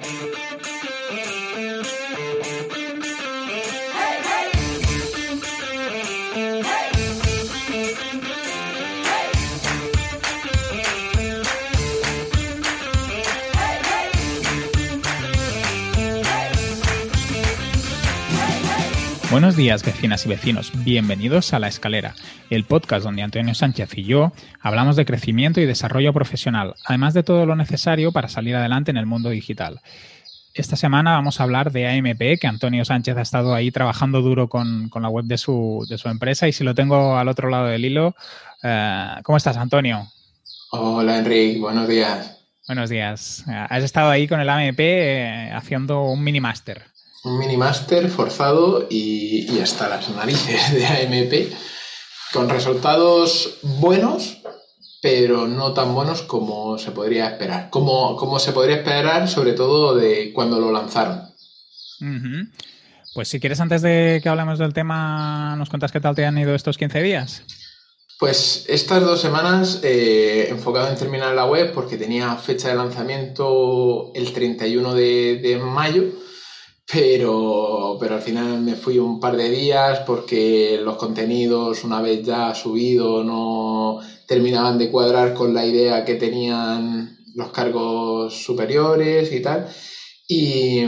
Thank you. Buenos días, vecinas y vecinos. Bienvenidos a La Escalera, el podcast donde Antonio Sánchez y yo hablamos de crecimiento y desarrollo profesional, además de todo lo necesario para salir adelante en el mundo digital. Esta semana vamos a hablar de AMP, que Antonio Sánchez ha estado ahí trabajando duro con, la web de su, empresa. Y si lo tengo al otro lado del hilo, eh, ¿cómo estás, Antonio? Hola, Enrique. Buenos días. Buenos días. Has estado ahí con el AMP eh, haciendo un mini máster un mini máster forzado y, hasta las narices de AMP, con resultados buenos, pero no tan buenos como se podría esperar. Como, como se podría esperar, sobre todo de cuando lo lanzaron. Pues si quieres, antes de que hablemos del tema, nos cuentas qué tal te han ido estos 15 días. Pues estas dos semanas eh, enfocado en terminar la web porque tenía fecha de lanzamiento el 31 de, de mayo pero, pero al final me fui un par de días porque los contenidos, una vez ya subido, no terminaban de cuadrar con la idea que tenían los cargos superiores y tal. Y,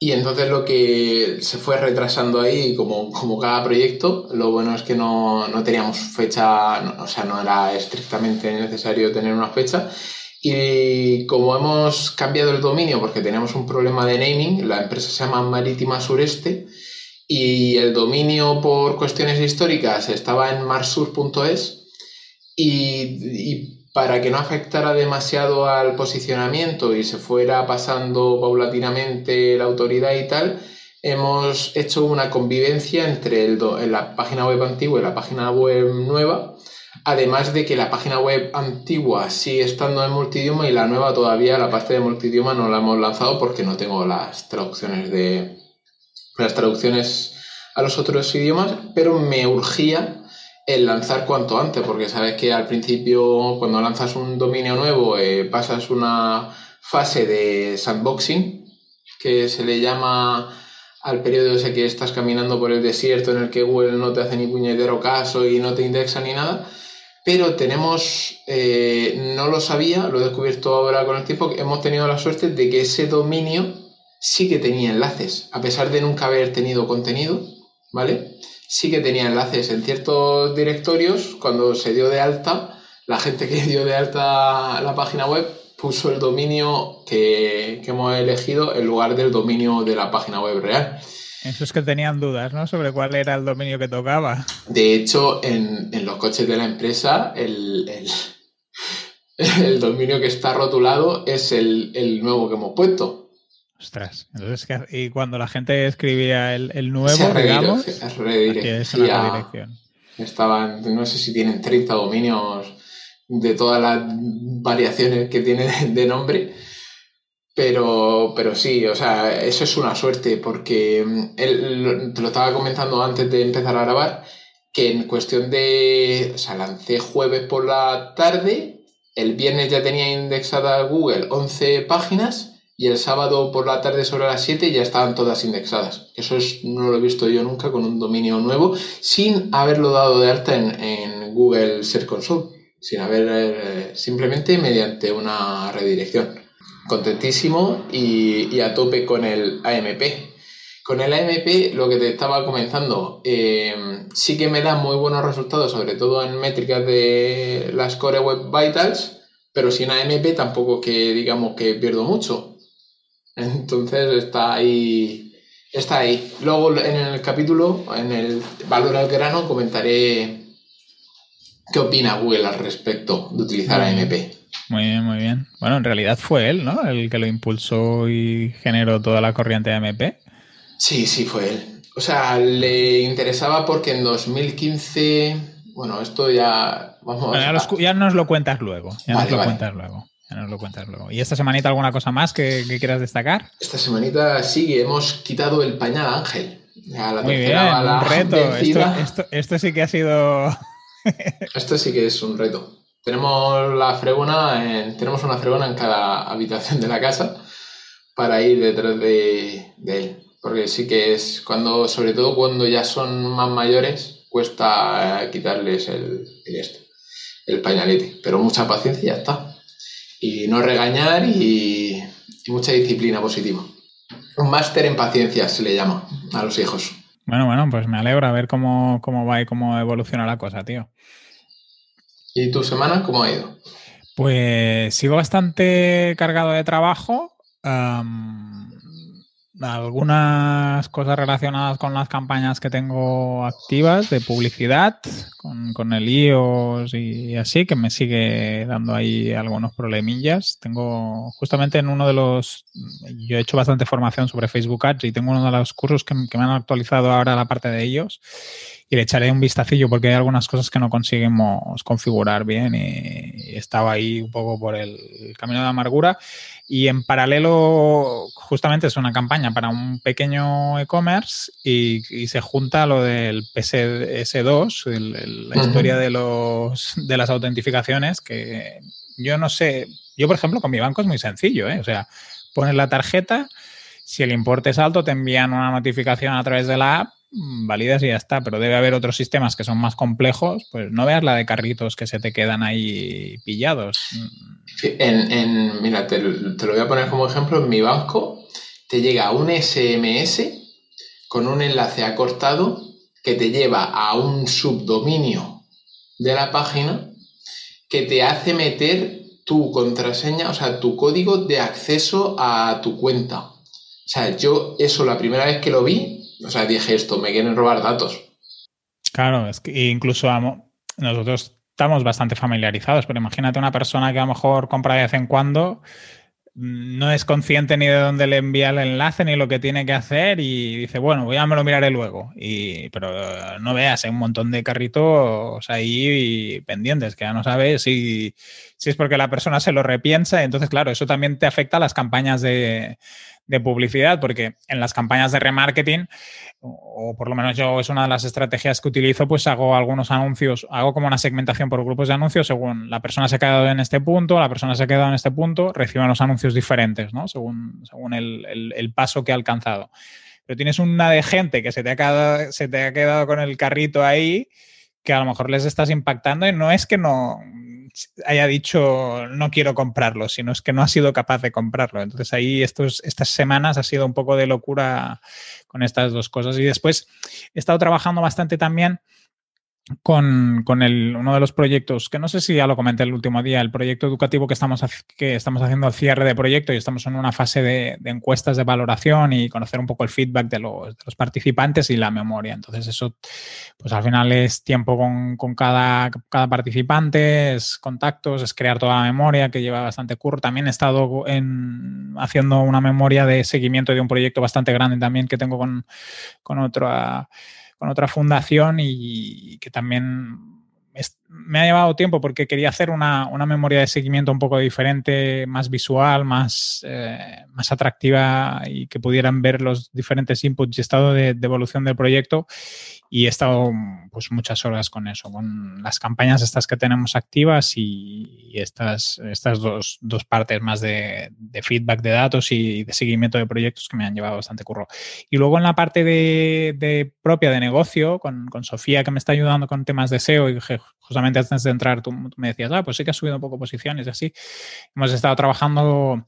y entonces lo que se fue retrasando ahí, como, como cada proyecto, lo bueno es que no, no teníamos fecha, o sea, no era estrictamente necesario tener una fecha. Y como hemos cambiado el dominio porque tenemos un problema de naming, la empresa se llama Marítima Sureste y el dominio por cuestiones históricas estaba en marsur.es y, para que no afectara demasiado al posicionamiento y se fuera pasando paulatinamente la autoridad y tal, hemos hecho una convivencia entre el la página web antigua y la página web nueva Además de que la página web antigua sigue estando en multidioma y la nueva todavía, la parte de multidioma no la hemos lanzado porque no tengo las traducciones de las traducciones a los otros idiomas, pero me urgía el lanzar cuanto antes, porque sabes que al principio cuando lanzas un dominio nuevo eh, pasas una fase de sandboxing que se le llama al periodo ese que estás caminando por el desierto en el que Google no te hace ni puñetero caso y no te indexa ni nada pero tenemos, eh, no lo sabía, lo he descubierto ahora con el tiempo, hemos tenido la suerte de que ese dominio sí que tenía enlaces, a pesar de nunca haber tenido contenido, ¿vale? Sí que tenía enlaces en ciertos directorios, cuando se dio de alta, la gente que dio de alta la página web puso el dominio que hemos elegido en lugar del dominio de la página web real. Eso es que tenían dudas, ¿no? Sobre cuál era el dominio que tocaba. De hecho, en, los coches de la empresa, el, el, dominio que está rotulado es el, nuevo que hemos puesto. Ostras, entonces, y cuando la gente escribía el, nuevo, digamos, es una redirección. Estaban, no sé si tienen 30 dominios de todas las variaciones que tiene de nombre pero, pero sí, o sea, eso es una suerte porque mm, él, te lo estaba comentando antes de empezar a grabar, que en cuestión de, o sea, lancé jueves por la tarde, el viernes ya tenía indexada Google 11 páginas y el sábado por la tarde sobre las 7 ya estaban todas indexadas. Eso es, no lo he visto yo nunca con un dominio nuevo, sin haberlo dado de alta en, en Google Search Console, sin haber, eh, simplemente mediante una redirección contentísimo y, a tope con el AMP. Con el AMP, lo que te estaba comentando, eh, sí que me da muy buenos resultados, sobre todo en métricas de las Core Web Vitals, pero sin AMP tampoco que digamos que pierdo mucho. Entonces está ahí, está ahí. Luego en el capítulo, en el valor al grano, comentaré qué opina Google al respecto de utilizar AMP. Muy bien, muy bien. Bueno, en realidad fue él, ¿no? El que lo impulsó y generó toda la corriente de MP. Sí, sí, fue él. O sea, le interesaba porque en 2015, bueno, esto ya vamos ya, nos lo cuentas luego. Ya nos lo cuentas luego. Ya nos lo cuentas luego. ¿Y esta semanita alguna cosa más que, quieras destacar? Esta semanita sí, hemos quitado el pañal Ángel. Muy bien, un reto. Esto, esto sí que ha sido. esto sí que es un reto. Tenemos la fregona, en, tenemos una fregona en cada habitación de la casa para ir detrás de, él. Porque sí que es cuando, sobre todo cuando ya son más mayores, cuesta eh, quitarles el, esto, el pañalete. Pero mucha paciencia y ya está. Y no regañar y, y mucha disciplina positiva. Un máster en paciencia se le llama a los hijos. Bueno, bueno, pues me alegro a ver cómo, cómo va y cómo evoluciona la cosa, tío. ¿Y tu semana cómo ha ido? Pues sigo bastante cargado de trabajo algunas cosas relacionadas con las campañas que tengo activas de publicidad, con, con, el iOS y así, que me sigue dando ahí algunos problemillas. Tengo justamente en uno de los, yo he hecho bastante formación sobre Facebook Ads y tengo uno de los cursos que, que me han actualizado ahora la parte de ellos y le echaré un vistacillo porque hay algunas cosas que no conseguimos configurar bien y, estaba ahí un poco por el, camino de amargura. Y en paralelo, justamente es una campaña para un pequeño e-commerce y, se junta lo del PS2, la historia de, los, de las autentificaciones, que yo no sé, yo por ejemplo con mi banco es muy sencillo, ¿eh? o sea, pones la tarjeta, si el importe es alto te envían una notificación a través de la app validas y ya está, pero debe haber otros sistemas que son más complejos, pues no veas la de carritos que se te quedan ahí pillados. mira, te, lo voy a poner como ejemplo, en mi banco te llega un SMS con un enlace acortado que te lleva a un subdominio de la página que te hace meter tu contraseña, o sea, tu código de acceso a tu cuenta. O sea, yo eso la primera vez que lo vi o sea, dije esto, me quieren robar datos. Claro, es que incluso nosotros estamos bastante familiarizados, pero imagínate una persona que a lo mejor compra de vez en cuando, no es consciente ni de dónde le envía el enlace ni lo que tiene que hacer y dice, bueno, ya me lo miraré luego. Y, pero no veas, hay un montón de carritos ahí pendientes que ya no sabes si, si es porque la persona se lo repiensa. Entonces, claro, eso también te afecta a las campañas de, de publicidad, porque en las campañas de remarketing, o por lo menos yo es una de las estrategias que utilizo, pues hago algunos anuncios, hago como una segmentación por grupos de anuncios según la persona se ha quedado en este punto, la persona se ha quedado en este punto, reciben los anuncios diferentes, ¿no? Según, según el, paso que ha alcanzado. Pero tienes una de gente que se te, ha quedado, se te ha quedado con el carrito ahí, que a lo mejor les estás impactando y no es que no, haya dicho no quiero comprarlo, sino es que no ha sido capaz de comprarlo. Entonces ahí estos, estas semanas ha sido un poco de locura con estas dos cosas. Y después he estado trabajando bastante también con, con el, uno de los proyectos, que no sé si ya lo comenté el último día, el proyecto educativo que estamos, que estamos haciendo al cierre de proyecto y estamos en una fase de, encuestas de valoración y conocer un poco el feedback de los, participantes y la memoria. Entonces eso, pues al final es tiempo con, con cada, cada, participante, es contactos, es crear toda la memoria que lleva bastante curro. También he estado en, haciendo una memoria de seguimiento de un proyecto bastante grande también que tengo con, con otra con otra fundación y que también me ha llevado tiempo porque quería hacer una, memoria de seguimiento un poco diferente, más visual, más, eh, más atractiva y que pudieran ver los diferentes inputs y estado de evolución del proyecto y he estado pues muchas horas con eso, con las campañas estas que tenemos activas y, estas, estas dos, dos partes más de, feedback de datos y de seguimiento de proyectos que me han llevado bastante curro. Y luego en la parte de, propia de negocio, con, con, Sofía que me está ayudando con temas de SEO y justamente antes de entrar tú, me decías, ah, pues sí que has subido un poco posiciones y así. Hemos estado trabajando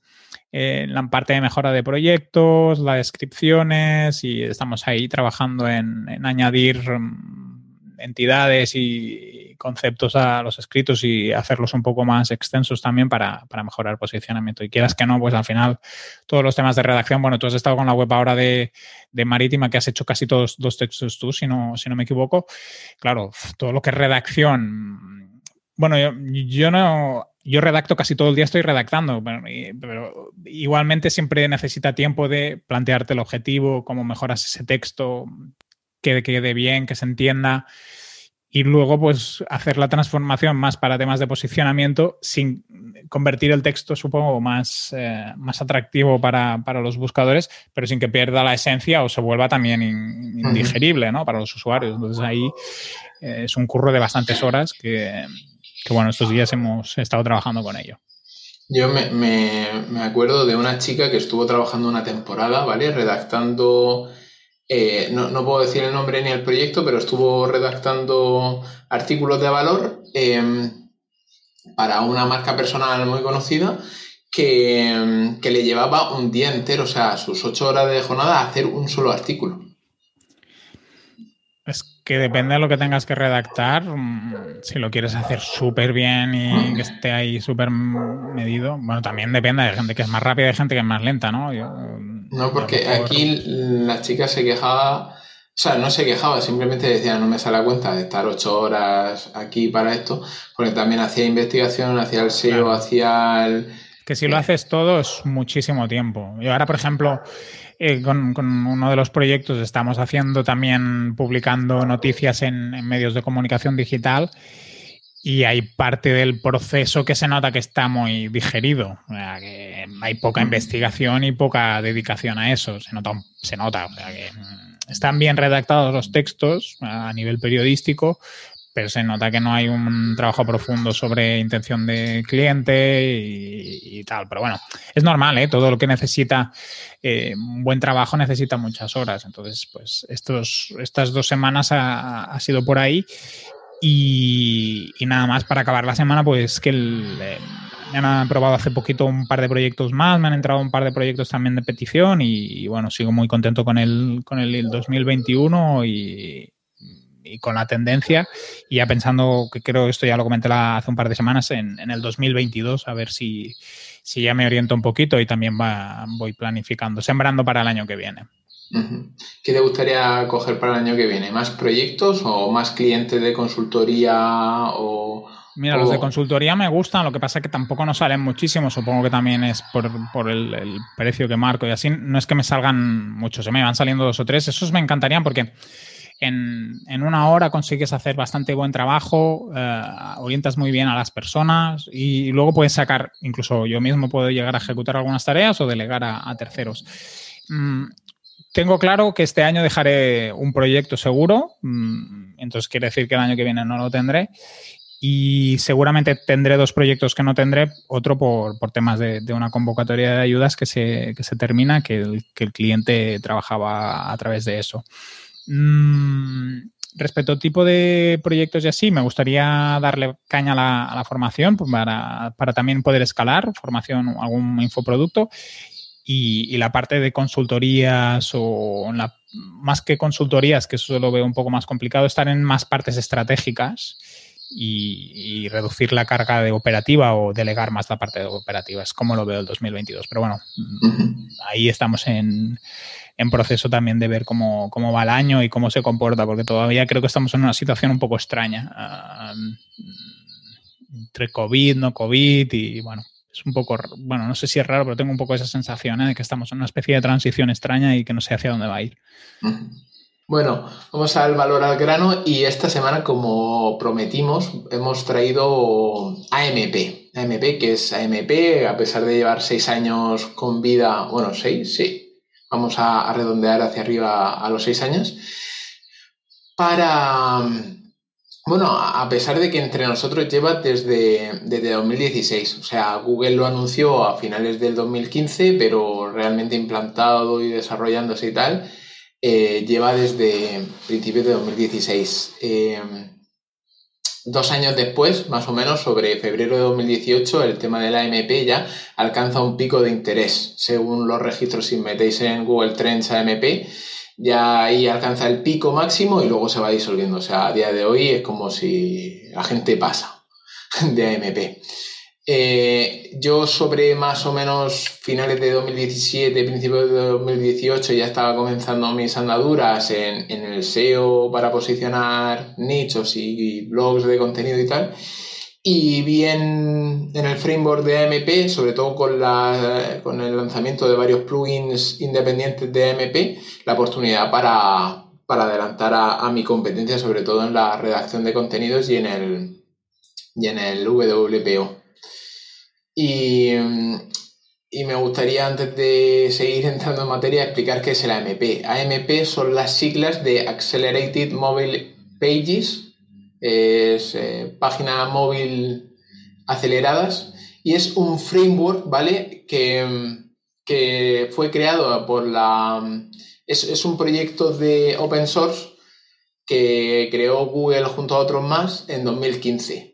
en la parte de mejora de proyectos, las descripciones y estamos ahí trabajando en, añadir mm, entidades y conceptos a los escritos y hacerlos un poco más extensos también para, mejorar el posicionamiento. Y quieras que no, pues al final todos los temas de redacción, bueno, tú has estado con la web ahora de, Marítima que has hecho casi todos los textos tú, si no, si no me equivoco. Claro, todo lo que es redacción, bueno, yo no yo redacto casi todo el día, estoy redactando, pero, igualmente siempre necesita tiempo de plantearte el objetivo, cómo mejoras ese texto, que quede bien, que se entienda. Y luego, pues, hacer la transformación más para temas de posicionamiento sin convertir el texto, supongo, más, eh, más atractivo para, los buscadores, pero sin que pierda la esencia o se vuelva también indigerible ¿no? para los usuarios. Entonces ahí eh, es un curro de bastantes horas que, que bueno, estos días hemos estado trabajando con ello. Yo me, acuerdo de una chica que estuvo trabajando una temporada, ¿vale? Redactando, eh, no, puedo decir el nombre ni el proyecto, pero estuvo redactando artículos de valor em, para una marca personal muy conocida que, que, le llevaba un día entero, o sea, sus ocho horas de jornada, a hacer un solo artículo. Es que depende de lo que tengas que redactar. Mm, si lo quieres hacer súper bien y que esté ahí súper medido, bueno, también depende de gente que es más rápida y de gente que es más lenta, ¿no? no, porque aquí la chica se quejaba, o sea, no se quejaba, simplemente decía, no me sale la cuenta de estar ocho horas aquí para esto, porque también hacía investigación, hacía el SEO, hacía el... Que si lo haces todo es muchísimo tiempo. Y ahora, por ejemplo, eh, con, uno de los proyectos estamos haciendo también, publicando noticias en, medios de comunicación digital y hay parte del proceso que se nota que está muy digerido. O sea, que hay poca investigación y poca dedicación a eso. Se nota, se nota. O sea, que mm, están bien redactados los textos a nivel periodístico, pero se nota que no hay un trabajo profundo sobre intención de cliente y, tal. Pero bueno, es normal, ¿eh? Todo lo que necesita eh, un buen trabajo necesita muchas horas. Entonces, pues estos, estas dos semanas ha, sido por ahí. Y, nada más para acabar la semana, pues que eh, me han probado hace poquito un par de proyectos más, me han entrado un par de proyectos también de petición y, bueno, sigo muy contento con el, con el 2021 y, y con la tendencia y ya pensando, que creo esto ya lo comenté hace un par de semanas, en, el 2022, a ver si, si, ya me oriento un poquito y también va, voy planificando, sembrando para el año que viene. ¿Qué te gustaría coger para el año que viene? ¿Más proyectos o más clientes de consultoría o, Mira, los de consultoría me gustan, lo que pasa es que tampoco nos salen muchísimos, supongo que también es por, el, el, precio que marco y así, no es que me salgan muchos, se me van saliendo dos o tres, esos me encantarían porque en, una hora consigues hacer bastante buen trabajo, eh, orientas muy bien a las personas y luego puedes sacar, incluso yo mismo puedo llegar a ejecutar algunas tareas o delegar a, terceros. Mm, tengo claro que este año dejaré un proyecto seguro, mm, entonces quiere decir que el año que viene no lo tendré. Y seguramente tendré dos proyectos que no tendré, otro por, temas de, una convocatoria de ayudas que se, que se termina, que el cliente trabajaba a través de eso. Mm, respecto al tipo de proyectos y así, me gustaría darle caña a la, formación pues, para, también poder escalar, formación, algún infoproducto. Y, la parte de consultorías o más que consultorías, que eso lo veo un poco más complicado, estar en más partes estratégicas y, reducir la carga de operativa o delegar más la parte de operativa. Es como lo veo el 2022. Pero bueno, ahí estamos en, en proceso también de ver cómo, va el año y cómo se comporta, porque todavía creo que estamos en una situación un poco extraña. Entre COVID, no COVID y bueno, es un poco, bueno, no sé si es raro, pero tengo un poco esa sensación ¿eh? de que estamos en una especie de transición extraña y que no sé hacia dónde va a ir. Bueno, vamos al valor al grano y esta semana, como prometimos, hemos traído AMP. AMP, que es AMP, a pesar de llevar seis años con vida, bueno, seis, sí, vamos a, redondear hacia arriba a los seis años, para, bueno, a pesar de que entre nosotros lleva desde, desde 2016, o sea, Google lo anunció a finales del 2015, pero realmente implantado y desarrollándose y tal, eh, lleva desde principios de 2016 dos años después, más o menos, sobre febrero de 2018, el tema de la AMP ya alcanza un pico de interés. Según los registros, si metéis en Google Trends AMP, ya ahí alcanza el pico máximo y luego se va disolviendo. O sea, a día de hoy es como si la gente pasa de AMP. Eh, yo sobre más o menos finales de 2017, principios de 2018 ya estaba comenzando mis andaduras en, el SEO para posicionar nichos y, blogs de contenido y tal. Y vi en, el framework de AMP, sobre todo con, la, con el lanzamiento de varios plugins independientes de AMP, la oportunidad para, adelantar a, a, mi competencia, sobre todo en la redacción de contenidos y en el, y en el WPO. Y, me gustaría, antes de seguir entrando en materia, explicar qué es el AMP. AMP son las siglas de Accelerated Mobile Pages, es eh, página móvil aceleradas y es un framework, ¿vale? Que, que fue creado por la... Es, es, un proyecto de open source que creó Google junto a otros más en 2015.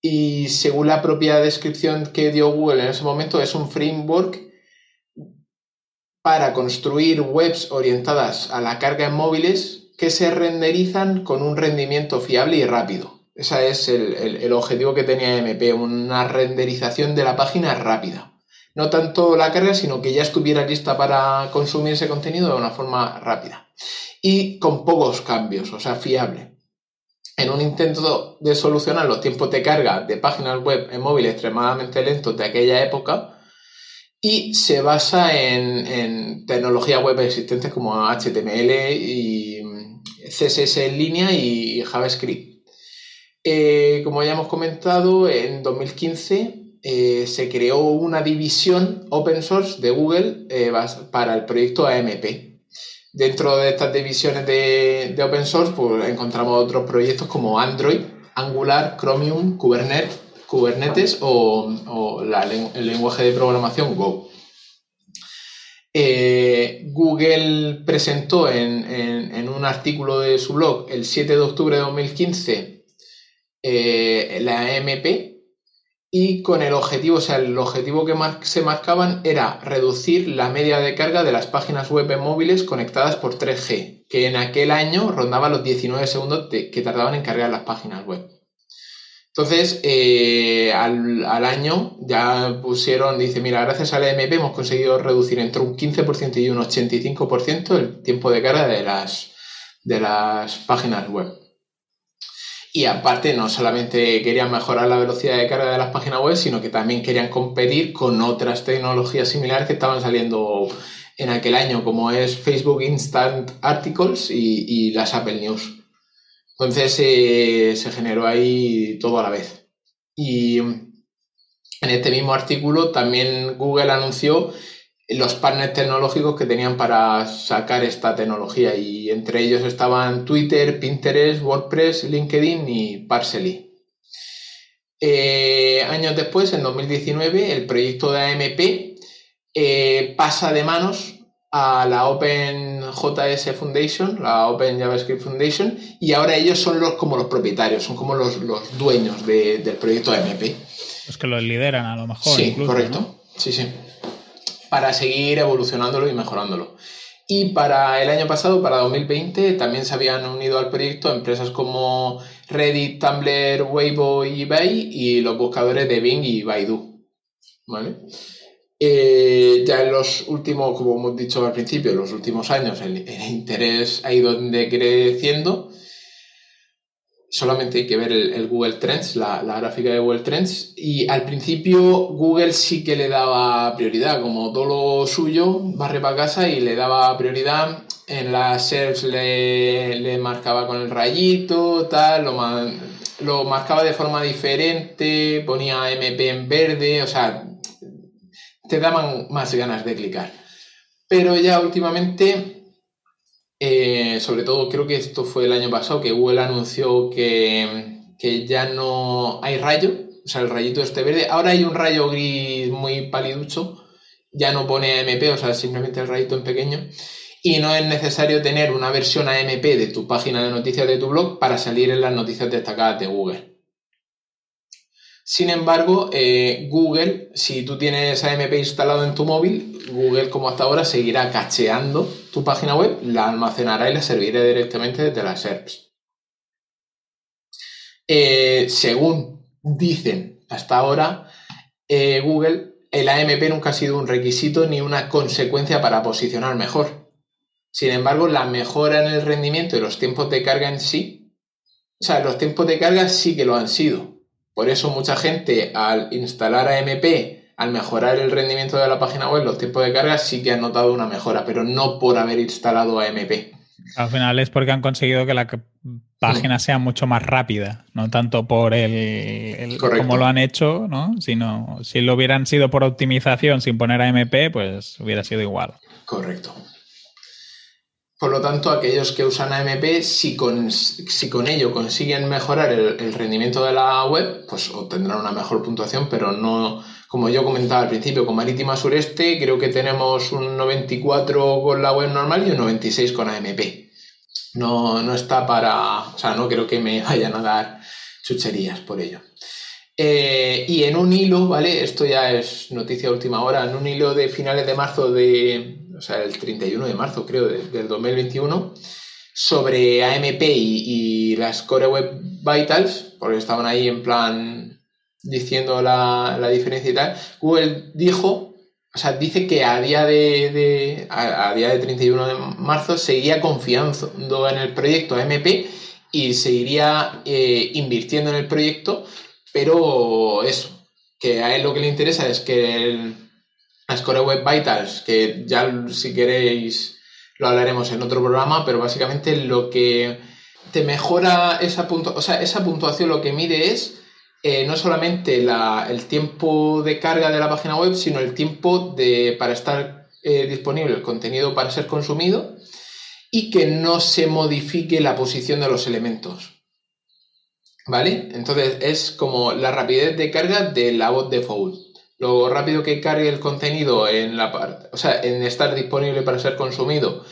Y según la propia descripción que dio Google en ese momento, es un framework para construir webs orientadas a la carga en móviles que se renderizan con un rendimiento fiable y rápido. Ese es el, objetivo que tenía MP, una renderización de la página rápida. No tanto la carga, sino que ya estuviera lista para consumir ese contenido de una forma rápida. Y con pocos cambios, o sea, fiable. En un intento de solucionar los tiempos de carga de páginas web en móviles extremadamente lentos de aquella época, y se basa en, tecnologías web existentes como HTML y CSS en línea y JavaScript. Eh, como ya hemos comentado, en 2015 eh, se creó una división open source de Google eh, para el proyecto AMP. Dentro de estas divisiones de, open source pues, encontramos otros proyectos como Android, Angular, Chromium, Kubernetes, Kubernetes o, el lenguaje de programación Go. Google presentó en, en, un artículo de su blog el 7 de octubre de 2015 eh, la AMP y con el objetivo, o sea, el objetivo que se marcaban era reducir la media de carga de las páginas web móviles conectadas por 3G, que en aquel año rondaba los 19 segundos que tardaban en cargar las páginas web. Entonces, eh, al, año ya pusieron, dice, mira, gracias al EMP hemos conseguido reducir entre un 15% y un 85% el tiempo de carga de las, de las páginas web. Y aparte, no solamente querían mejorar la velocidad de carga de las páginas web, sino que también querían competir con otras tecnologías similares que estaban saliendo en aquel año, como es Facebook Instant Articles y, las Apple News. Entonces eh, se generó ahí todo a la vez. Y en este mismo artículo también Google anunció los partners tecnológicos que tenían para sacar esta tecnología y entre ellos estaban Twitter, Pinterest, WordPress, LinkedIn y Parcely. Eh, años después, en 2019, el proyecto de AMP eh, pasa de manos a la OpenJS Foundation, la Open JavaScript Foundation, y ahora ellos son los, como los propietarios, son como los, dueños del proyecto AMP. Los que los lideran a lo mejor. Sí, correcto. Sí, sí. Para seguir evolucionándolo y mejorándolo. Y para el año pasado, para 2020, también se habían unido al proyecto empresas como Reddit, Tumblr, Weibo y eBay y los buscadores de Bing y Baidu. ¿Vale? Eh, ya en los últimos, como hemos dicho al principio, en los últimos años el, interés ha ido decreciendo. Solamente hay que ver el, Google Trends, la, gráfica de Google Trends. Y al principio Google sí que le daba prioridad, como todo lo suyo, barre para casa y le daba prioridad. En las SERPs le, marcaba con el rayito, tal, lo, lo marcaba de forma diferente, ponía MP en verde, o sea, te daban más ganas de clicar. Pero ya últimamente, eh, sobre todo creo que esto fue el año pasado, que Google anunció que, ya no hay rayo, o sea, el rayito este verde. Ahora hay un rayo gris muy paliducho, ya no pone AMP, o sea, simplemente el rayito en pequeño. Y no es necesario tener una versión AMP de tu página de noticias de tu blog para salir en las noticias destacadas de Google. Sin embargo, eh, Google, si tú tienes AMP instalado en tu móvil, Google como hasta ahora seguirá cacheando tu página web, la almacenará y la servirá directamente desde las SERPs. Eh, según dicen hasta ahora, eh, Google, el AMP nunca ha sido un requisito ni una consecuencia para posicionar mejor. Sin embargo, la mejora en el rendimiento y los tiempos de carga en sí, o sea, los tiempos de carga sí que lo han sido por eso mucha gente al instalar AMP, al mejorar el rendimiento de la página web, los tiempos de carga sí que han notado una mejora, pero no por haber instalado AMP. Al final es porque han conseguido que la página sea mucho más rápida, no tanto por el, cómo lo han hecho, ¿no? sino si lo hubieran sido por optimización sin poner AMP, pues hubiera sido igual. Correcto. Por lo tanto, aquellos que usan AMP, si con, si con ello consiguen mejorar el, rendimiento de la web, pues obtendrán una mejor puntuación, pero no, como yo comentaba al principio, con Marítima Sureste creo que tenemos un 94 con la web normal y un 96 con AMP. No, no está para, o sea, no creo que me vayan a dar chucherías por ello. Eh, y en un hilo, ¿vale? Esto ya es noticia última hora, en un hilo de finales de marzo de, o sea, el 31 de marzo, creo, del 2021, sobre AMP y, las Core Web Vitals, porque estaban ahí en plan diciendo la, diferencia y tal. Google dijo, o sea, dice que a día de, a, día de 31 de marzo seguía confiando en el proyecto AMP y seguiría eh, invirtiendo en el proyecto, pero eso, que a él lo que le interesa es que el, las Core Web Vitals, que ya si queréis lo hablaremos en otro programa, pero básicamente lo que te mejora esa, o sea, esa puntuación lo que mide es eh, no solamente el tiempo de carga de la página web, sino el tiempo de, para estar eh, disponible el contenido para ser consumido y que no se modifique la posición de los elementos. ¿Vale? Entonces es como la rapidez de carga de la voz default lo rápido que cargue el contenido en la parte, o sea, en estar disponible para ser consumido,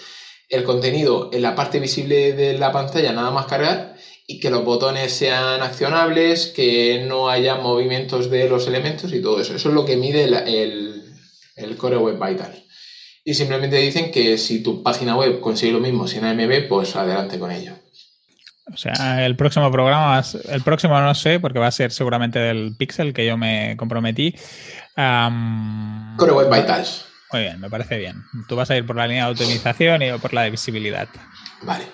el contenido en la parte visible de la pantalla nada más cargar y que los botones sean accionables, que no haya movimientos de los elementos y todo eso. Eso es lo que mide el, el, Core Web Vital. Y simplemente dicen que si tu página web consigue lo mismo sin AMB, pues adelante con ello. O sea, el próximo programa, el próximo no sé, porque va a ser seguramente del Pixel que yo me comprometí. Core Web Vitals. Muy bien, me parece bien. Tú vas a ir por la línea de optimización y yo por la de visibilidad. Vale.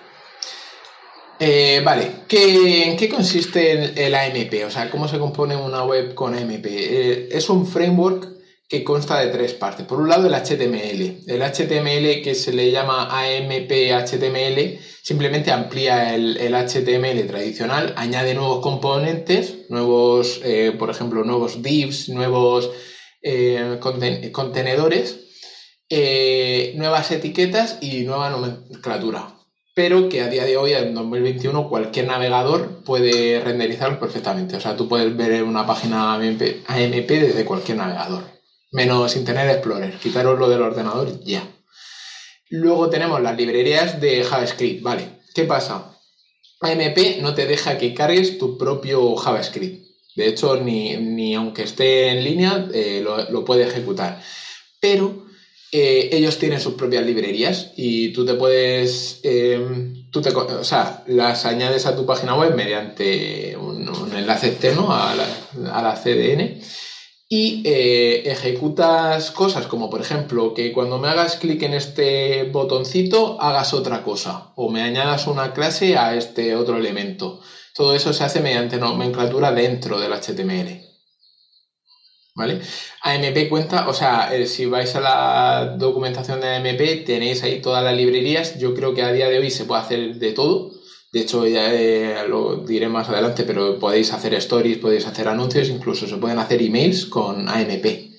Eh, vale, ¿Qué, ¿en qué consiste el, AMP? O sea, ¿cómo se compone una web con AMP? Eh, es un framework que consta de tres partes. Por un lado, el HTML. El HTML que se le llama AMP HTML simplemente amplía el, HTML tradicional, añade nuevos componentes, nuevos, eh, por ejemplo, nuevos divs, nuevos eh, contenedores, eh, nuevas etiquetas y nueva nomenclatura. Pero que a día de hoy, en 2021, cualquier navegador puede renderizarlo perfectamente. O sea, tú puedes ver una página AMP desde cualquier navegador menos Internet Explorer. Quitaros lo del ordenador ya. Luego tenemos las librerías de JavaScript. Vale, ¿qué pasa? AMP no te deja que cargues tu propio JavaScript. De hecho, ni, aunque esté en línea, eh, lo, puede ejecutar. Pero eh, ellos tienen sus propias librerías y tú te puedes, em, tú te, o sea, las añades a tu página web mediante un, enlace externo a la, a la CDN y eh, ejecutas cosas como por ejemplo que cuando me hagas clic en este botoncito hagas otra cosa o me añadas una clase a este otro elemento. Todo eso se hace mediante nomenclatura dentro del HTML. ¿Vale? AMP cuenta, o sea, eh, si vais a la documentación de AMP tenéis ahí todas las librerías. Yo creo que a día de hoy se puede hacer de todo de hecho, ya eh, lo diré más adelante, pero podéis hacer stories, podéis hacer anuncios, incluso se pueden hacer emails con AMP.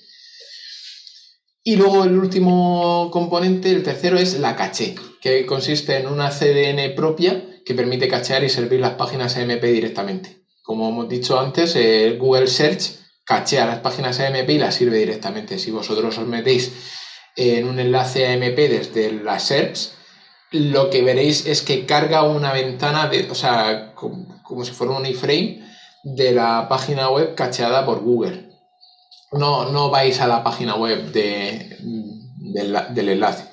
Y luego el último componente, el tercero, es la caché, que consiste en una CDN propia que permite cachear y servir las páginas AMP directamente. Como hemos dicho antes, Google Search cachea las páginas AMP y las sirve directamente. Si vosotros os metéis en un enlace AMP desde la Search, lo que veréis es que carga una ventana, de, o sea, como, si fuera un iframe de la página web cacheada por Google. No, no vais a la página web de, del enlace.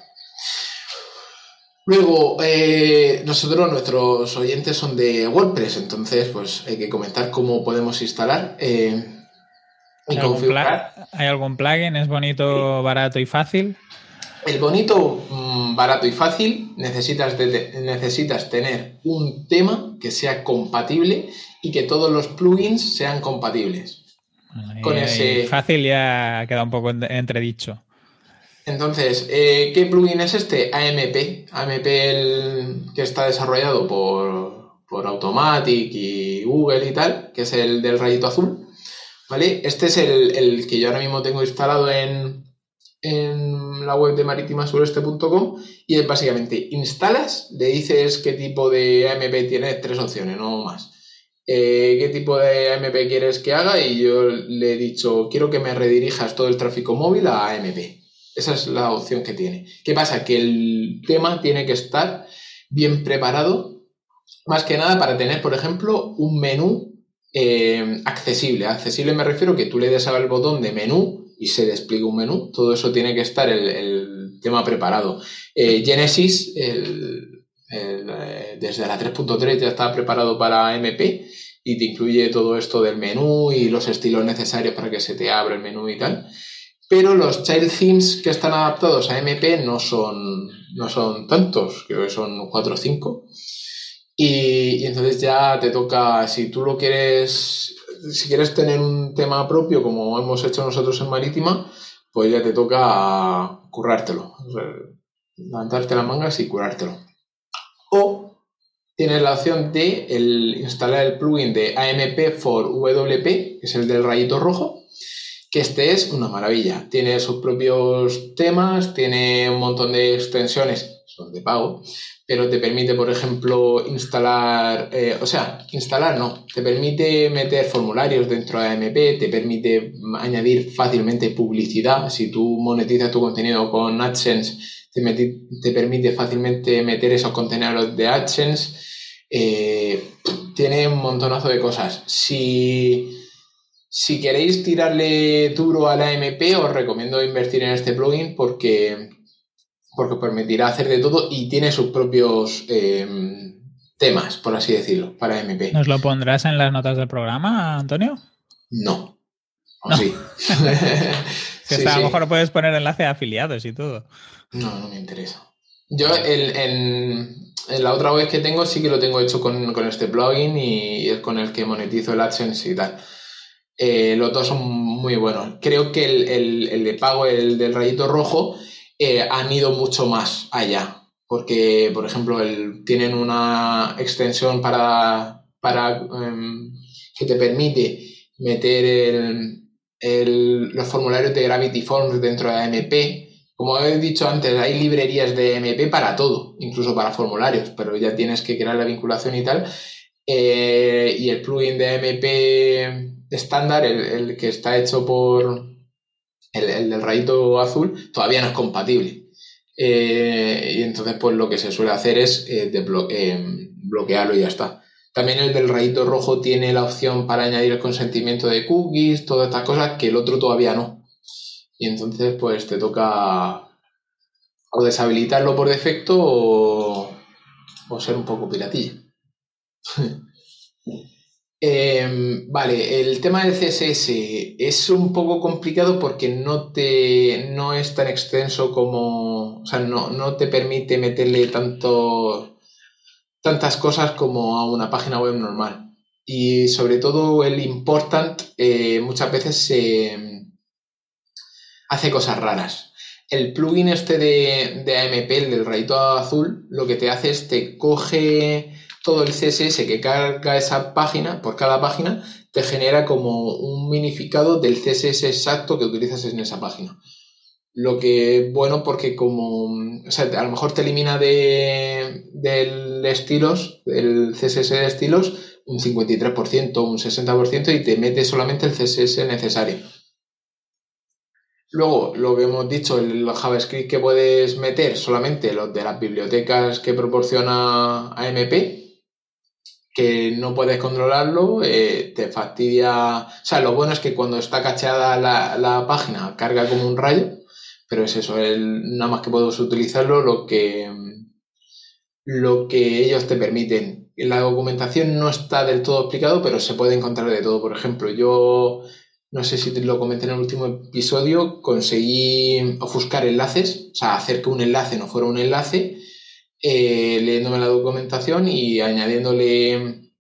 Luego, eh, nosotros, nuestros oyentes son de WordPress, entonces pues hay que comentar cómo podemos instalar eh, y ¿Hay configurar. Algún ¿Hay algún plugin? ¿Es bonito, barato y fácil? El bonito, mm, barato y fácil, necesitas, necesitas tener un tema que sea compatible y que todos los plugins sean compatibles. con ese... Fácil ya ha quedado un poco entredicho. Entonces, eh, ¿qué plugin es este? AMP. AMP que está desarrollado por, por Automatic y Google y tal, que es el del rayito azul. ¿Vale? Este es el, el que yo ahora mismo tengo instalado en, en la web de maritimasureste.com y básicamente instalas, le dices qué tipo de AMP tienes, tres opciones, no más. Eh, qué tipo de AMP quieres que haga y yo le he dicho, quiero que me redirijas todo el tráfico móvil a AMP. Esa es la opción que tiene. ¿Qué pasa? Que el tema tiene que estar bien preparado, más que nada para tener, por ejemplo, un menú eh, accesible. Accesible me refiero que tú le des al botón de menú y se despliegue un menú. Todo eso tiene que estar el, tema preparado. Eh, Genesis, el, eh, desde la 3.3 ya está preparado para MP y te incluye todo esto del menú y los estilos necesarios para que se te abra el menú y tal. Pero los child themes que están adaptados a MP no son, no son tantos, creo que son 4 o 5. Y, entonces ya te toca, si tú lo quieres, si quieres tener un tema propio como hemos hecho nosotros en Marítima, pues ya te toca currártelo. levantarte las mangas y curártelo. O tienes la opción de instalar el plugin de AMP for WP, que es el del rayito rojo, que este es una maravilla. Tiene sus propios temas, tiene un montón de extensiones, son de pago, pero te permite, por ejemplo, instalar, eh, o sea, instalar no, te permite meter formularios dentro de AMP, te permite añadir fácilmente publicidad. Si tú monetizas tu contenido con AdSense, te, permite fácilmente meter esos contenidos de AdSense. Eh, tiene un montonazo de cosas. Si, si queréis tirarle duro a la AMP, os recomiendo invertir en este plugin porque, porque permitirá hacer de todo y tiene sus propios eh, temas, por así decirlo, para AMP. ¿Nos lo pondrás en las notas del programa, Antonio? No. Sí. a lo mejor puedes poner enlace a afiliados y todo. No, no me interesa. Yo en, la otra web que tengo sí que lo tengo hecho con, este plugin y es con el que monetizo el AdSense y tal. Eh, los dos son muy buenos. Creo que el, de pago, el del rayito rojo, eh, han ido mucho más allá. Porque, por ejemplo, el, tienen una extensión para, para em, que te permite meter los formularios de Gravity Forms dentro de AMP como he dicho antes, hay librerías de MP para todo, incluso para formularios, pero ya tienes que crear la vinculación y tal. Eh, y el plugin de MP estándar, el, que está hecho por el, del rayito azul, todavía no es compatible. Eh, y entonces, pues lo que se suele hacer es eh, bloquearlo y ya está. También el del rayito rojo tiene la opción para añadir el consentimiento de cookies, todas estas cosas que el otro todavía no y entonces pues te toca o deshabilitarlo por defecto o, ser un poco piratilla. Em, vale, el tema del CSS es un poco complicado porque no, te, no es tan extenso como, o sea, no, te permite meterle tanto, tantas cosas como a una página web normal. Y sobre todo el important eh, muchas veces se hace cosas raras. El plugin este de, de AMP, el del rayito azul, lo que te hace es te coge todo el CSS que carga esa página, por cada página, te genera como un minificado del CSS exacto que utilizas en esa página. Lo que, bueno, porque como, o sea, a lo mejor te elimina de, del estilos, del CSS de estilos, un 53%, un 60% y te mete solamente el CSS necesario. Luego, lo que hemos dicho, el JavaScript que puedes meter, solamente los de las bibliotecas que proporciona AMP, que no puedes controlarlo, eh, te fastidia. O sea, lo bueno es que cuando está cacheada la, página carga como un rayo, pero es eso, el, nada más que puedes utilizarlo lo que, lo que ellos te permiten. La documentación no está del todo explicado, pero se puede encontrar de todo. Por ejemplo, yo no sé si te lo comenté en el último episodio, conseguí ofuscar enlaces, o sea, hacer que un enlace no fuera un enlace, eh, leyéndome la documentación y añadiéndole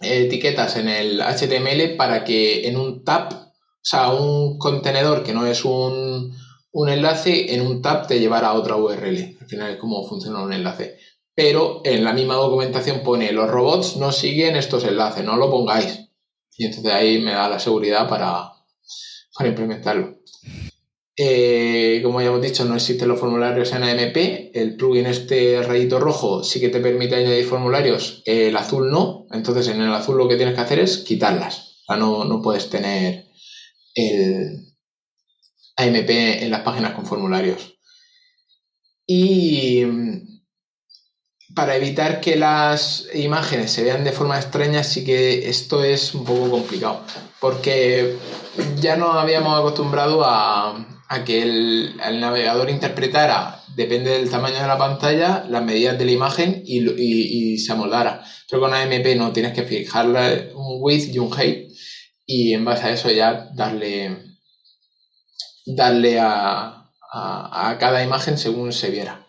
etiquetas en el HTML para que en un tab, o sea, un contenedor que no es un, un enlace, en un tab te llevara a otra URL. Al final es como funciona un enlace. Pero en la misma documentación pone los robots no siguen estos enlaces, no lo pongáis. Y entonces ahí me da la seguridad para, para implementarlo. Eh, como ya hemos dicho, no existen los formularios en AMP. El plugin este rayito rojo sí que te permite añadir formularios, el azul no. Entonces en el azul lo que tienes que hacer es quitarlas. O sea, no, no puedes tener el AMP en las páginas con formularios. Y para evitar que las imágenes se vean de forma extraña, sí que esto es un poco complicado, porque ya no habíamos acostumbrado a, que el, navegador interpretara, depende del tamaño de la pantalla, las medidas de la imagen y, se amoldara. Pero con AMP no, tienes que fijarle un width y un height y en base a eso ya darle, darle a, a cada imagen según se viera.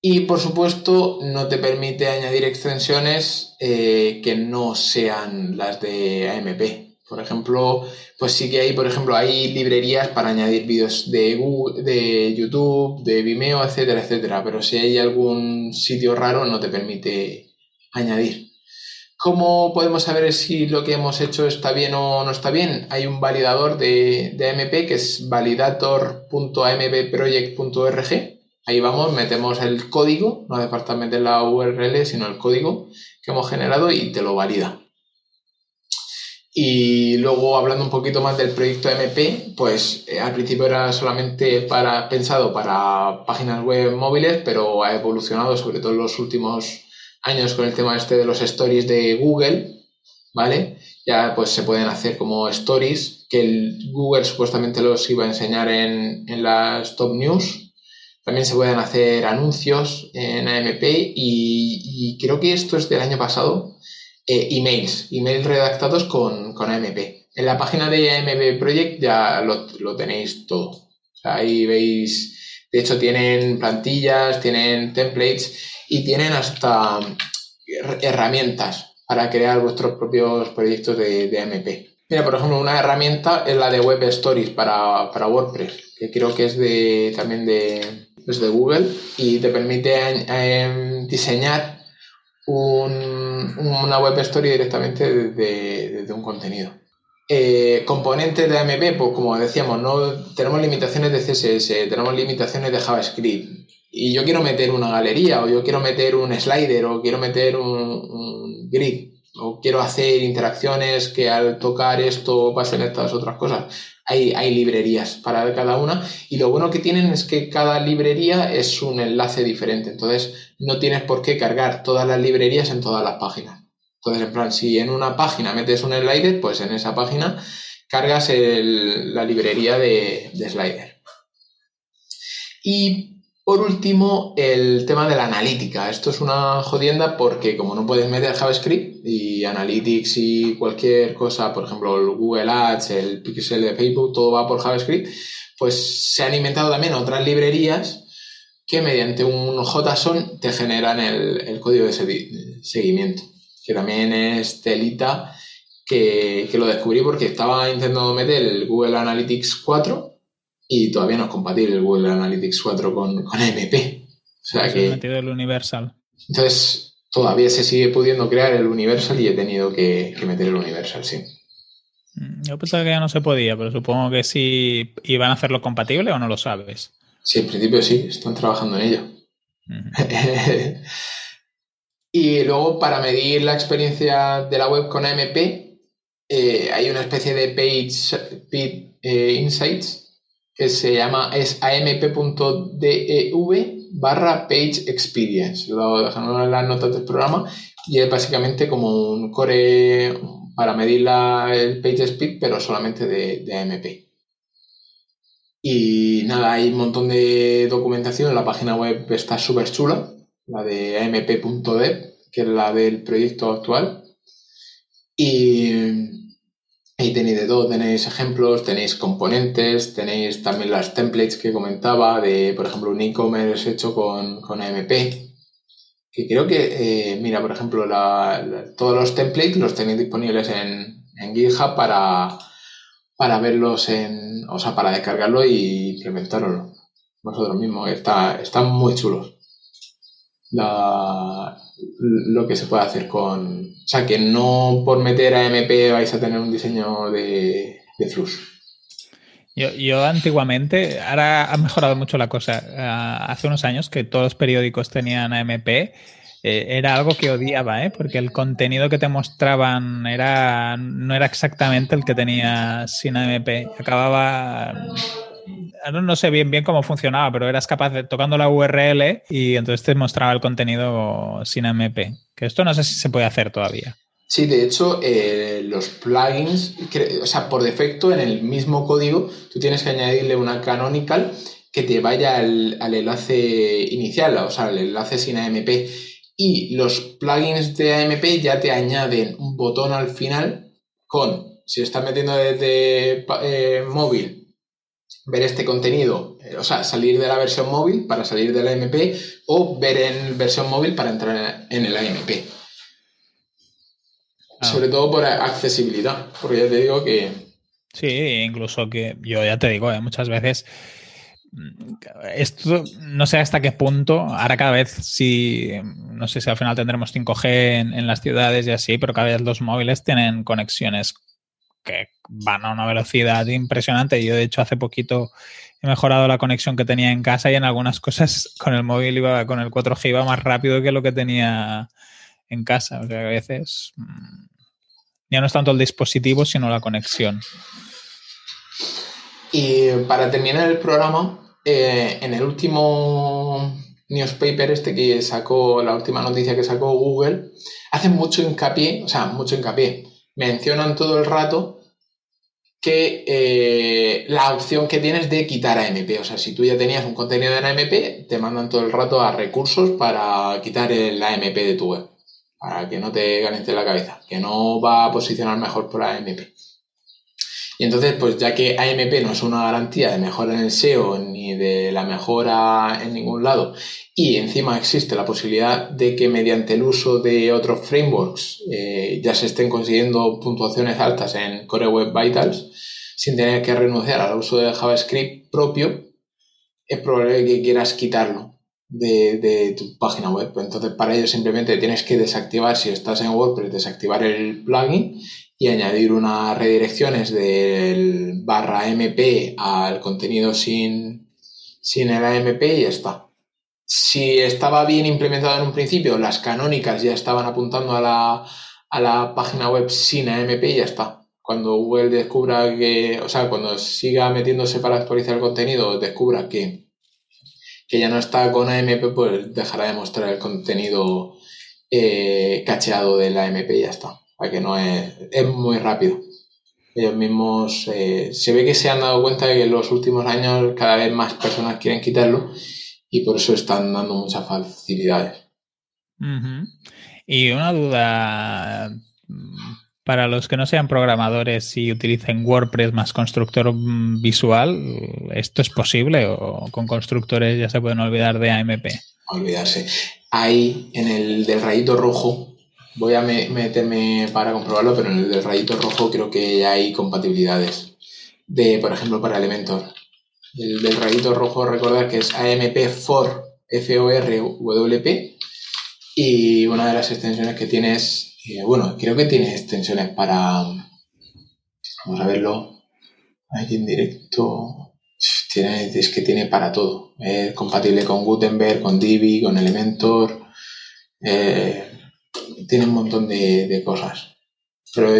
Y por supuesto no te permite añadir extensiones eh, que no sean las de AMP. Por ejemplo, pues sí que hay, por ejemplo, hay librerías para añadir vídeos de, Google, de YouTube, de Vimeo, etcétera, etcétera. Pero si hay algún sitio raro no te permite añadir. ¿Cómo podemos saber si lo que hemos hecho está bien o no está bien? Hay un validador de, de AMP que es validator.ampproject.org Ahí vamos, metemos el código, no hace falta meter la URL, sino el código que hemos generado y te lo valida. Y luego hablando un poquito más del proyecto MP, pues eh, al principio era solamente para, pensado para páginas web móviles, pero ha evolucionado sobre todo en los últimos años con el tema este de los stories de Google, ¿vale? Ya pues se pueden hacer como stories, que Google supuestamente los iba a enseñar en, en las top news, también se pueden hacer anuncios en AMP y, creo que esto es del año pasado, eh, emails, emails redactados con, AMP. En la página de AMP Project ya lo, tenéis todo. ahí veis, de hecho tienen plantillas, tienen templates y tienen hasta herramientas para crear vuestros propios proyectos de, de AMP. Mira, por ejemplo, una herramienta es la de Web Stories para, para WordPress, que creo que es de, también de, desde Google y te permite em, diseñar una web story directamente desde, un contenido. Eh, componentes de AMP, pues como decíamos, no tenemos limitaciones de CSS, tenemos limitaciones de JavaScript. Y yo quiero meter una galería, o yo quiero meter un slider, o quiero meter un grid o quiero hacer interacciones que al tocar esto pasen estas otras cosas. Hay, librerías para cada una y lo bueno que tienen es que cada librería es un enlace diferente, entonces no tienes por qué cargar todas las librerías en todas las páginas. Entonces, en plan, si en una página metes un slider, pues en esa página cargas la librería de, de slider. Y por último, el tema de la analítica. Esto es una jodienda porque como no puedes meter JavaScript y Analytics y cualquier cosa, por ejemplo, el Google Ads, el Pixel de Facebook, todo va por JavaScript, pues se han inventado también otras librerías que mediante un JSON te generan el, código de seguimiento, que también es telita que, que lo descubrí porque estaba intentando meter el Google Analytics 4 y todavía no es compatible el Google Analytics 4 con, con AMP. O sea que. metido el Universal. Entonces, todavía se sigue pudiendo crear el Universal y he tenido que, meter el Universal, sí. Mm, yo pensaba que ya no se podía, pero supongo que sí iban a hacerlo compatible o no lo sabes. Sí, en principio sí, están trabajando en ello. y luego, para medir la experiencia de la web con AMP, eh, hay una especie de Page Speed eh, Insights que se llama es amp.dev barra page experience. Lo dejamos en las notas del programa y es básicamente como un core para medir la, el page speed, pero solamente de, de AMP. Y nada, hay un montón de documentación. La página web está súper chula, la de amp.dev, que es la del proyecto actual. Y Ahí tenéis de todo, tenéis ejemplos, tenéis componentes, tenéis también las templates que comentaba de, por ejemplo, un e-commerce hecho con, con AMP. Que creo que, eh, mira, por ejemplo, todos los templates los tenéis disponibles en, GitHub para, para verlos en, o sea, para descargarlo y implementarlo vosotros mismos. Está, están muy chulos. Lo que se puede hacer con, o sea, que no por meter a MP vais a tener un diseño de, de flux. Yo, antiguamente, ahora ha mejorado mucho la cosa. Ah, hace unos años que todos los periódicos tenían AMP, eh, era algo que odiaba, ¿eh? porque el contenido que te mostraban era, no era exactamente el que tenía sin AMP. Acababa no sé bien bien cómo funcionaba, pero eras capaz de tocando la URL y entonces te mostraba el contenido sin AMP. Que esto no sé si se puede hacer todavía. Sí, de hecho, eh, los plugins, o sea, por defecto en el mismo código, tú tienes que añadirle una canonical que te vaya al, enlace inicial, o sea, al enlace sin AMP. Y los plugins de AMP ya te añaden un botón al final con, si estás metiendo desde eh, móvil, ver este contenido, eh, o sea, salir de la versión móvil para salir de la AMP o ver en versión móvil para entrar en el AMP. Ah. Sobre todo por accesibilidad, porque ya te digo que... Sí, incluso que yo ya te digo, eh, muchas veces mm, esto no sé hasta qué punto, ahora cada vez sí, no sé si al final tendremos 5G en, las ciudades y así, pero cada vez los móviles tienen conexiones que van a una velocidad impresionante. Yo de hecho hace poquito he mejorado la conexión que tenía en casa y en algunas cosas con el móvil iba, con el 4G iba más rápido que lo que tenía en casa. O sea, a veces mm, ya no es tanto el dispositivo, sino la conexión. Y para terminar el programa, eh, en el último newspaper este que sacó, la última noticia que sacó Google, hacen mucho hincapié, o sea, mucho hincapié, mencionan todo el rato que eh, la opción que tienes de quitar AMP. O sea, si tú ya tenías un contenido en AMP, te mandan todo el rato a recursos para quitar el AMP de tu web para que no te caliente la cabeza, que no va a posicionar mejor por AMP. Y entonces, pues ya que AMP no es una garantía de mejora en el SEO ni de la mejora en ningún lado, y encima existe la posibilidad de que mediante el uso de otros frameworks eh, ya se estén consiguiendo puntuaciones altas en Core Web Vitals, sin tener que renunciar al uso de JavaScript propio, es probable que quieras quitarlo de, tu página web. Entonces, para ello simplemente tienes que desactivar, si estás en WordPress, desactivar el plugin y añadir unas redirecciones del barra MP al contenido sin, sin el AMP y ya está. Si estaba bien implementado en un principio, las canónicas ya estaban apuntando a la, a la página web sin AMP y ya está. Cuando Google descubra que, o sea, cuando siga metiéndose para actualizar el contenido, descubra que que ya no está con AMP, pues dejará de mostrar el contenido eh, cacheado de la AMP y ya está. Para que no es, es muy rápido. Ellos mismos eh, se ve que se han dado cuenta de que en los últimos años cada vez más personas quieren quitarlo y por eso están dando muchas facilidades. Y una duda para los que no sean programadores y utilicen WordPress más constructor visual, ¿esto es posible o con constructores ya se pueden olvidar de AMP? Olvidarse. Ahí, en el del rayito rojo, voy a meterme para comprobarlo, pero en el del rayito rojo creo que ya hay compatibilidades. De, por ejemplo, para Elementor. El del rayito rojo, recordar que es AMP for FORWP y una de las extensiones que tiene es bueno, creo que tiene extensiones para. Vamos a verlo. Aquí en directo. Tiene, es que tiene para todo. Es compatible con Gutenberg, con Divi, con Elementor. Eh, tiene un montón de, cosas. Pero,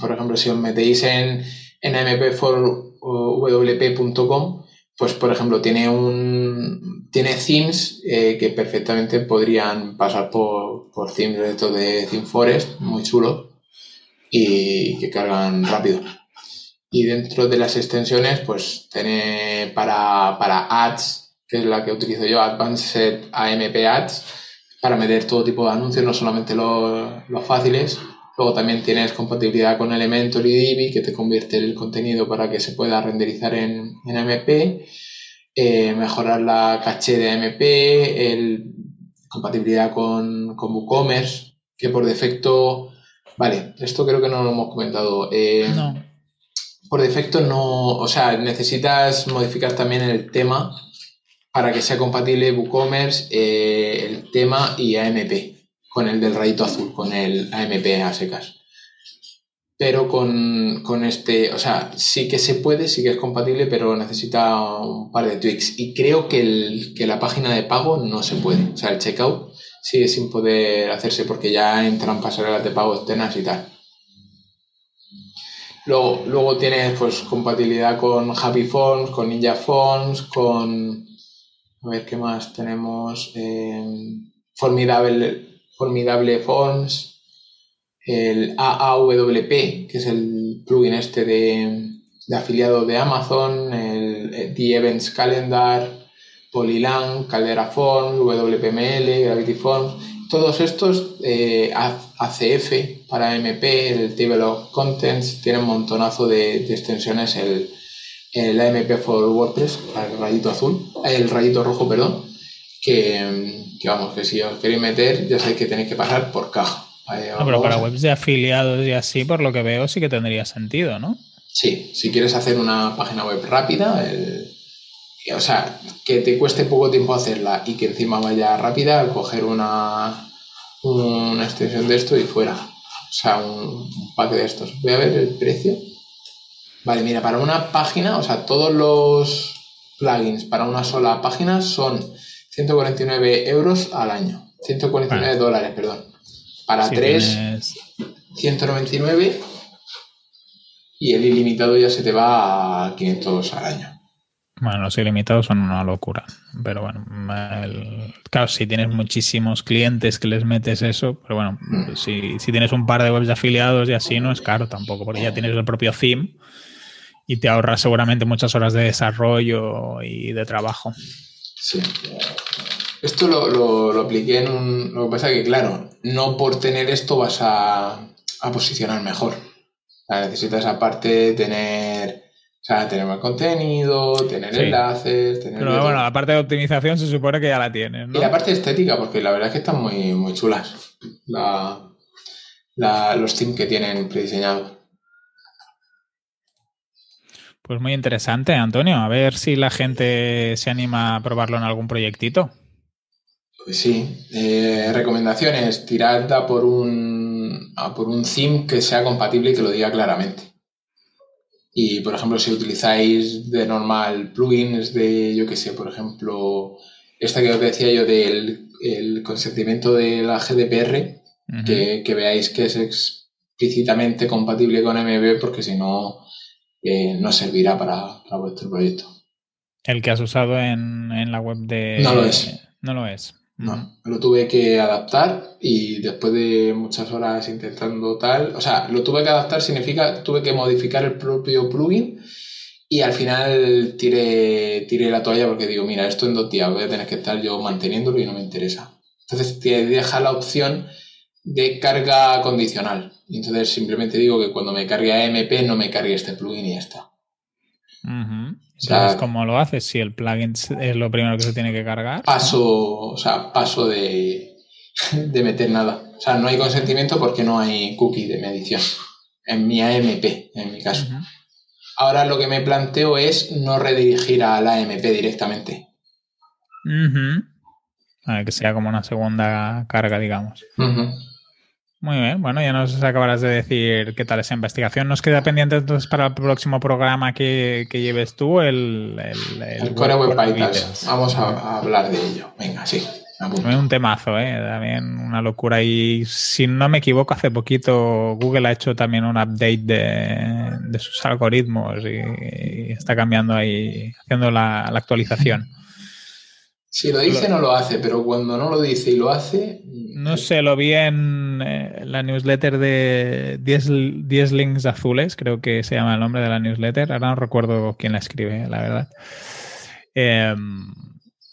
por ejemplo, si os metéis en, en mp4wp.com, pues, por ejemplo, tiene un, tiene themes eh, que perfectamente podrían pasar por, por themes de de Theme Forest, muy chulo, y que cargan rápido. Y dentro de las extensiones, pues tiene para, para ads, que es la que utilizo yo, Advanced AMP Ads, para meter todo tipo de anuncios, no solamente los, los fáciles. Luego también tienes compatibilidad con Elementor y Divi, que te convierte el contenido para que se pueda renderizar en, en AMP eh, mejorar la caché de AMP, el, compatibilidad con, con WooCommerce, que por defecto, vale, esto creo que no lo hemos comentado. Eh, no. Por defecto no, o sea, necesitas modificar también el tema para que sea compatible WooCommerce, eh, el tema y AMP, con el del rayito azul, con el AMP a secas. pero con, con, este, o sea, sí que se puede, sí que es compatible, pero necesita un par de tweaks. Y creo que, el, que la página de pago no se puede, o sea, el checkout sigue sin poder hacerse porque ya entran pasarelas de pago externas y tal. Luego, luego tienes pues compatibilidad con Happy Phones, con Ninja Phones, con a ver qué más tenemos. Eh, Formidable, Formidable Phones el AAWP, que es el plugin este de, afiliado de Amazon, el, The Events Calendar, Polylang, Caldera Forms, WPML, Gravity Forms, todos estos eh, ACF para MP, el Table of Contents, tienen un montonazo de, extensiones, el, el, AMP for WordPress, el rayito azul, el rayito rojo, perdón, que, que vamos, que si os queréis meter ya sabéis que tenéis que pasar por caja no, pero para webs de afiliados y así, por lo que veo, sí que tendría sentido, ¿no? Sí, si quieres hacer una página web rápida, o sea, que te cueste poco tiempo hacerla y que encima vaya rápida, coger una, una extensión de esto y fuera. O sea, un, pack de estos. Voy a ver el precio. Vale, mira, para una página, o sea, todos los plugins para una sola página son 149 euros al año. 149 dólares, perdón. Para 3, 199 y el ilimitado ya se te va a 500 al año. Bueno, los ilimitados son una locura. Pero bueno, claro, si tienes muchísimos clientes que les metes eso, pero bueno, mm. si, tienes un par de webs de afiliados y así no es caro tampoco, porque ya tienes el propio theme y te ahorras seguramente muchas horas de desarrollo y de trabajo. Sí. Esto lo, lo, apliqué en un... Lo que pasa es que, claro, no por tener esto vas a, posicionar mejor. necesitas aparte tener... O sea, tener más contenido, tener enlaces, tener... Pero bueno, la parte de optimización se supone que ya la tienes, ¿no? Y la parte estética, porque la verdad es que están muy, muy chulas los themes que tienen prediseñados. Pues muy interesante, Antonio. A ver si la gente se anima a probarlo en algún proyectito. Pues sí, eh, recomendaciones, tirad a por un, por un theme que sea compatible y que lo diga claramente. Y, por ejemplo, si utilizáis de normal plugins de, yo qué sé, por ejemplo, esta que os decía yo del el consentimiento de la GDPR, que, veáis que es explícitamente compatible con MB, porque si no, eh, no servirá para, vuestro proyecto. El que has usado en, en la web de... No lo es. No lo es. No, lo tuve que adaptar y después de muchas horas intentando tal, o sea, lo tuve que adaptar significa tuve que modificar el propio plugin y al final tiré, tiré la toalla porque digo, mira, esto en dos días voy a tener que estar yo manteniéndolo y no me interesa. Entonces te deja la opción de carga condicional. Entonces simplemente digo que cuando me cargue AMP no me cargue este plugin y ya está. Entonces, ¿cómo lo haces? Si el plugin es lo primero que se tiene que cargar. Paso, o sea, paso de, de meter nada. O sea, no hay consentimiento porque no hay cookie de medición. En mi AMP, en mi caso. Ahora lo que me planteo es no redirigir al AMP directamente. que sea como una segunda carga, digamos. Muy bien, bueno, ya nos acabarás de decir qué tal esa investigación. Nos queda pendiente entonces para el próximo programa que, lleves tú, el, el, Core Web. Vamos a, hablar de ello. Venga, sí. Un temazo, ¿eh? También una locura. Y si no me equivoco, hace poquito Google ha hecho también un update de, sus algoritmos y, está cambiando ahí, haciendo la actualización. Si lo dice, no lo hace, pero cuando no lo dice y lo hace. No sé, lo vi en eh, la newsletter de 10, links azules, creo que se llama el nombre de la newsletter. Ahora no recuerdo quién la escribe, la verdad. Em,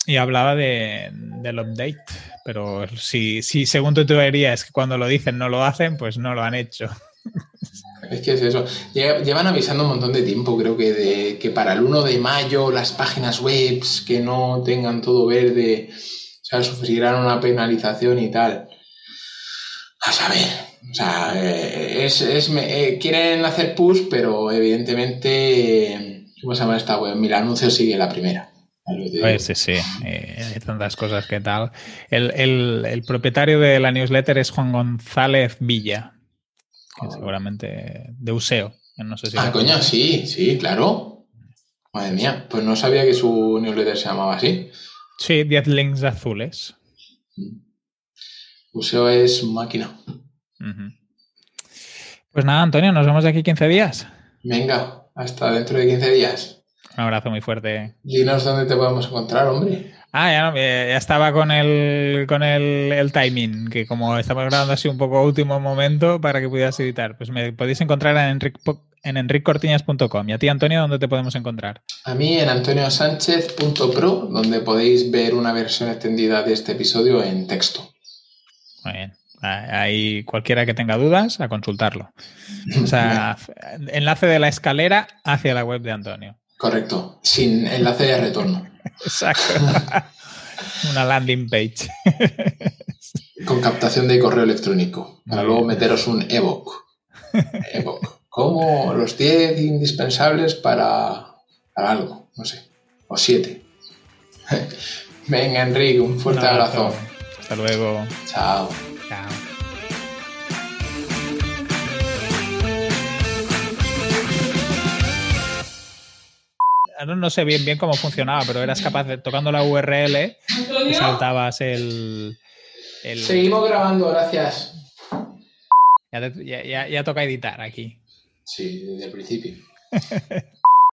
y hablaba de, del update, pero si, si según tu teoría es que cuando lo dicen no lo hacen, pues no lo han hecho. Es que es eso. Llevan avisando un montón de tiempo, creo que, de, que para el 1 de mayo las páginas web que no tengan todo verde, o sea, sufrirán una penalización y tal. A saber, o sea, eh, es, eh, quieren hacer push, pero evidentemente, ¿cómo se llama esta web? Mira, anuncio sigue la primera. Pues sí, sí, eh, hay tantas cosas que tal. el propietario de la newsletter es Juan González Villa, que seguramente de Useo. No sé si ah, coño, sí, sí, claro. Madre mía, pues no sabía que su newsletter se llamaba así. Sí, 10 links azules. Useo es máquina. Pues nada, Antonio, nos vemos de aquí 15 días. Venga, hasta dentro de 15 días. Un abrazo muy fuerte. Dinos dónde te podemos encontrar, hombre. Ah, ya, ya estaba con el con el, timing, que como estamos grabando así un poco último momento para que pudieras editar. Pues me podéis encontrar en Enric, en enriccortiñas.com. ¿Y a ti, Antonio, dónde te podemos encontrar? A mí en antoniosánchez.pro, donde podéis ver una versión extendida de este episodio en texto. Muy bien. Ahí cualquiera que tenga dudas, a consultarlo. O sea, enlace de la escalera hacia la web de Antonio. Correcto, sin enlace de retorno. Exacto. Una landing page. Con captación de correo electrónico, para luego meteros un evoc. Evoc. Como los 10 indispensables para, algo, no sé. O 7. Venga, Enrique, un fuerte abrazo. Hasta luego. Chao. Chao. no, sé bien bien cómo funcionaba, pero eras capaz de, tocando la URL, y saltabas el, Seguimos grabando, gracias. Ya, ya, ya toca editar aquí. Sí, desde el principio.